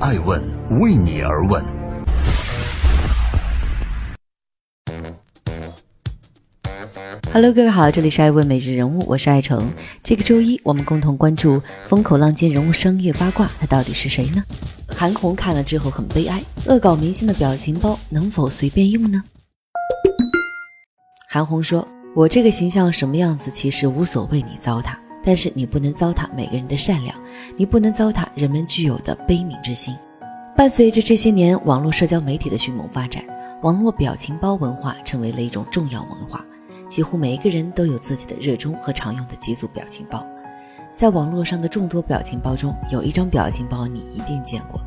爱问为你而问。Hello，各位好，这里是爱问每日人物，我是爱成。这个周一，我们共同关注风口浪尖人物商业八卦，他到底是谁呢？韩红看了之后很悲哀，恶搞明星的表情包能否随便用呢？韩红说：“我这个形象什么样子，其实无所谓你糟蹋，但是你不能糟蹋每个人的善良，你不能糟蹋人们具有的悲悯之心。”伴随着这些年网络社交媒体的迅猛发展，网络表情包文化成为了一种重要文化。几乎每一个人都有自己的热衷和常用的几组表情包。在网络上的众多表情包中，有一张表情包你一定见过，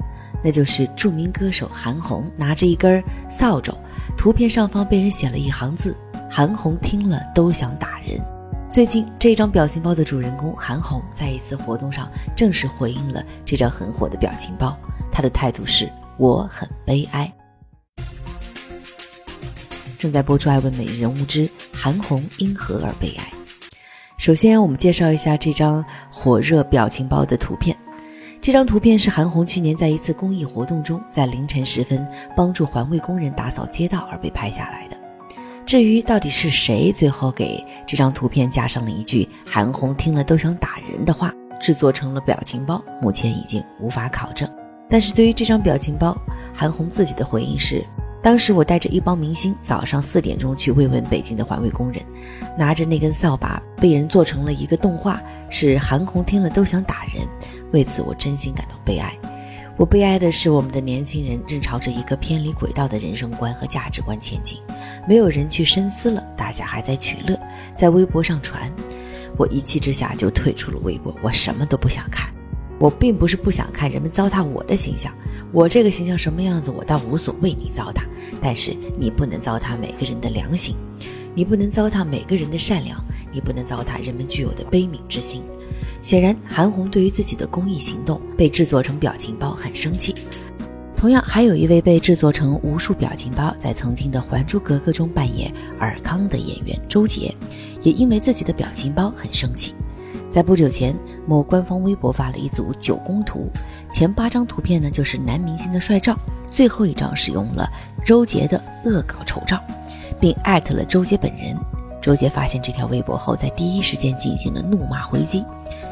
那就是著名歌手韩红拿着一根扫帚，图片上方被人写了一行字：“韩红听了都想打人。”最近，这张表情包的主人公韩红在一次活动上正式回应了这张很火的表情包，她的态度是：“我很悲哀。”正在播出《爱问每日人物》之韩红因何而悲哀。首先，我们介绍一下这张火热表情包的图片。这张图片是韩红去年在一次公益活动中，在凌晨时分帮助环卫工人打扫街道而被拍下来的。至于到底是谁最后给这张图片加上了一句“韩红听了都想打人”的话，制作成了表情包，目前已经无法考证。但是对于这张表情包，韩红自己的回应是。当时我带着一帮明星，早上四点钟去慰问北京的环卫工人，拿着那根扫把被人做成了一个动画，是韩红听了都想打人。为此，我真心感到悲哀。我悲哀的是，我们的年轻人正朝着一个偏离轨道的人生观和价值观前进，没有人去深思了，大家还在取乐，在微博上传。我一气之下就退出了微博，我什么都不想看。我并不是不想看人们糟蹋我的形象，我这个形象什么样子，我倒无所谓你糟蹋，但是你不能糟蹋每个人的良心，你不能糟蹋每个人的善良，你不能糟蹋人们具有的悲悯之心。显然，韩红对于自己的公益行动被制作成表情包很生气。同样，还有一位被制作成无数表情包，在曾经的《还珠格格》中扮演尔康的演员周杰，也因为自己的表情包很生气。在不久前，某官方微博发了一组九宫图，前八张图片呢就是男明星的帅照，最后一张使用了周杰的恶搞丑照，并艾特了周杰本人。周杰发现这条微博后，在第一时间进行了怒骂回击，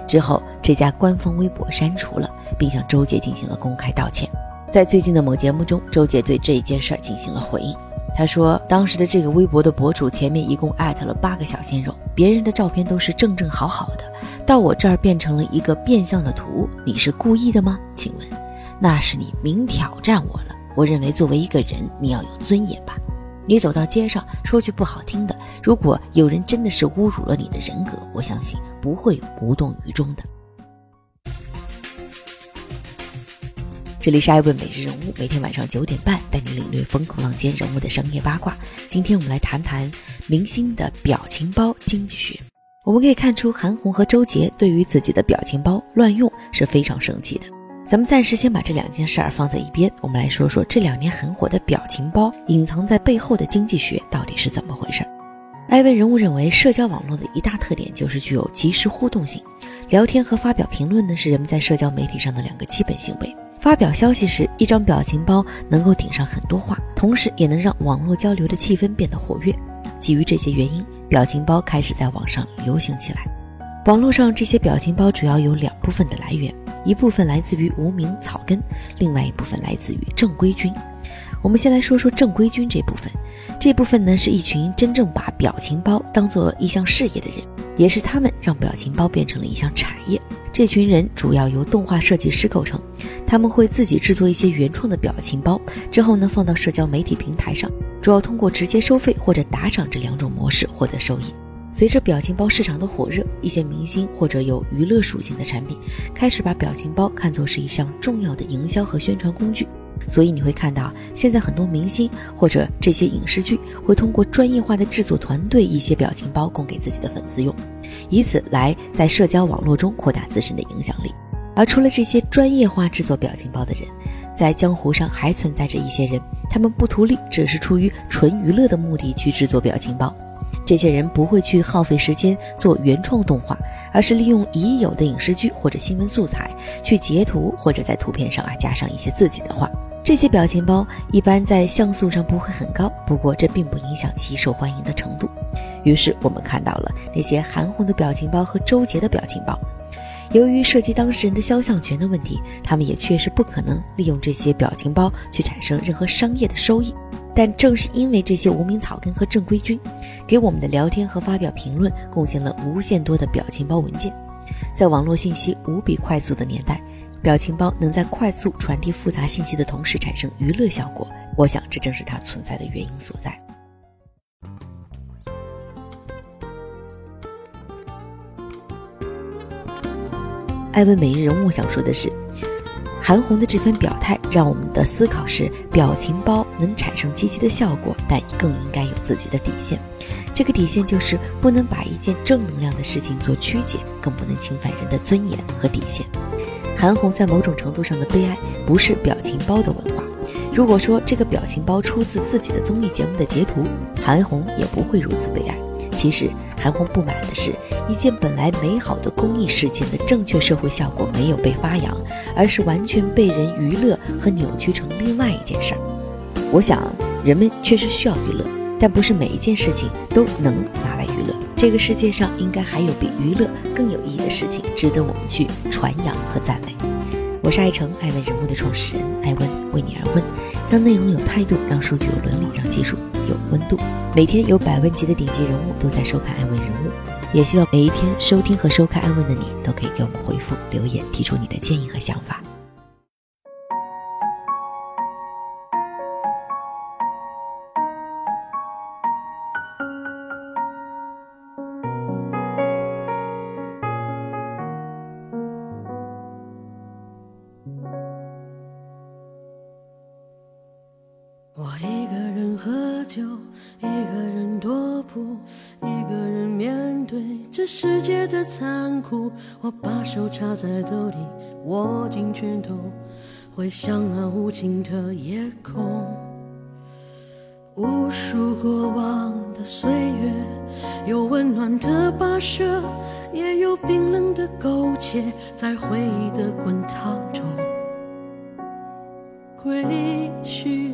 之后这家官方微博删除了，并向周杰进行了公开道歉。在最近的某节目中，周杰对这一件事儿进行了回应。他说，当时的这个微博的博主前面一共艾特了八个小鲜肉，别人的照片都是正正好好的，到我这儿变成了一个变相的图，你是故意的吗？请问，那是你明挑战我了。我认为作为一个人，你要有尊严吧。你走到街上说句不好听的，如果有人真的是侮辱了你的人格，我相信不会无动于衷的。这里是爱问每日人物，每天晚上九点半带你领略风口浪尖人物的商业八卦。今天我们来谈谈明星的表情包经济学。我们可以看出，韩红和周杰对于自己的表情包乱用是非常生气的。咱们暂时先把这两件事儿放在一边，我们来说说这两年很火的表情包隐藏在背后的经济学到底是怎么回事。艾文人物认为，社交网络的一大特点就是具有即时互动性，聊天和发表评论呢是人们在社交媒体上的两个基本行为。发表消息时，一张表情包能够顶上很多话，同时也能让网络交流的气氛变得活跃。基于这些原因，表情包开始在网上流行起来。网络上这些表情包主要有两部分的来源，一部分来自于无名草根，另外一部分来自于正规军。我们先来说说正规军这部分，这部分呢是一群真正把表情包当做一项事业的人，也是他们让表情包变成了一项产业。这群人主要由动画设计师构成，他们会自己制作一些原创的表情包，之后呢放到社交媒体平台上，主要通过直接收费或者打赏这两种模式获得收益。随着表情包市场的火热，一些明星或者有娱乐属性的产品开始把表情包看作是一项重要的营销和宣传工具。所以你会看到，现在很多明星或者这些影视剧会通过专业化的制作团队一些表情包供给自己的粉丝用。以此来在社交网络中扩大自身的影响力。而除了这些专业化制作表情包的人，在江湖上还存在着一些人，他们不图利，只是出于纯娱乐的目的去制作表情包。这些人不会去耗费时间做原创动画，而是利用已有的影视剧或者新闻素材去截图，或者在图片上啊加上一些自己的话。这些表情包一般在像素上不会很高，不过这并不影响其受欢迎的程度。于是我们看到了那些韩红的表情包和周杰的表情包。由于涉及当事人的肖像权的问题，他们也确实不可能利用这些表情包去产生任何商业的收益。但正是因为这些无名草根和正规军，给我们的聊天和发表评论贡献了无限多的表情包文件。在网络信息无比快速的年代，表情包能在快速传递复杂信息的同时产生娱乐效果，我想这正是它存在的原因所在。艾文每日人物想说的是，韩红的这番表态让我们的思考是：表情包能产生积极的效果，但更应该有自己的底线。这个底线就是不能把一件正能量的事情做曲解，更不能侵犯人的尊严和底线。韩红在某种程度上的悲哀，不是表情包的文化。如果说这个表情包出自自己的综艺节目的截图，韩红也不会如此悲哀。其实，韩红不满的是，一件本来美好的公益事件的正确社会效果没有被发扬，而是完全被人娱乐和扭曲成另外一件事儿。我想，人们确实需要娱乐，但不是每一件事情都能拿来娱乐。这个世界上应该还有比娱乐更有意义的事情，值得我们去传扬和赞美。我是爱成爱问人物的创始人爱问，为你而问，让内容有态度，让数据有伦理，让技术有温度。每天有百万级的顶级人物都在收看爱问人物，也希望每一天收听和收看爱问的你，都可以给我们回复留言，提出你的建议和想法。我一个人喝酒一个人踱步，一个人面对这世界的残酷。我把手插在兜里，握紧拳头，回想那无尽的夜空。无数过往的岁月，有温暖的跋涉，也有冰冷的苟且，在回忆的滚烫中，归去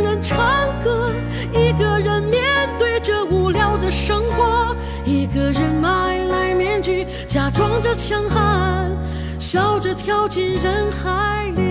着强悍，笑着跳进人海里。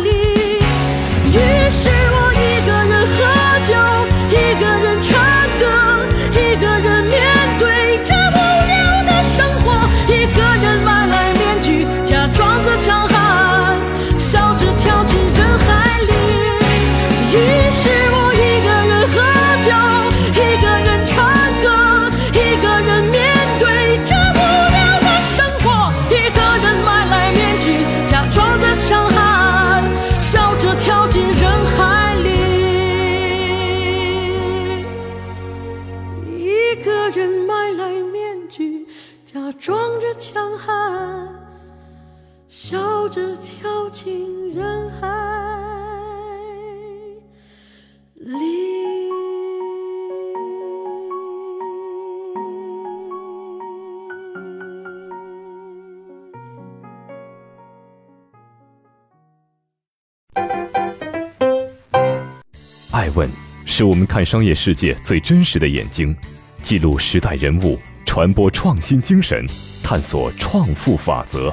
强悍，笑着跳进人海里。爱问是我们看商业世界最真实的眼睛，记录时代人物，传播创新精神，探索创富法则。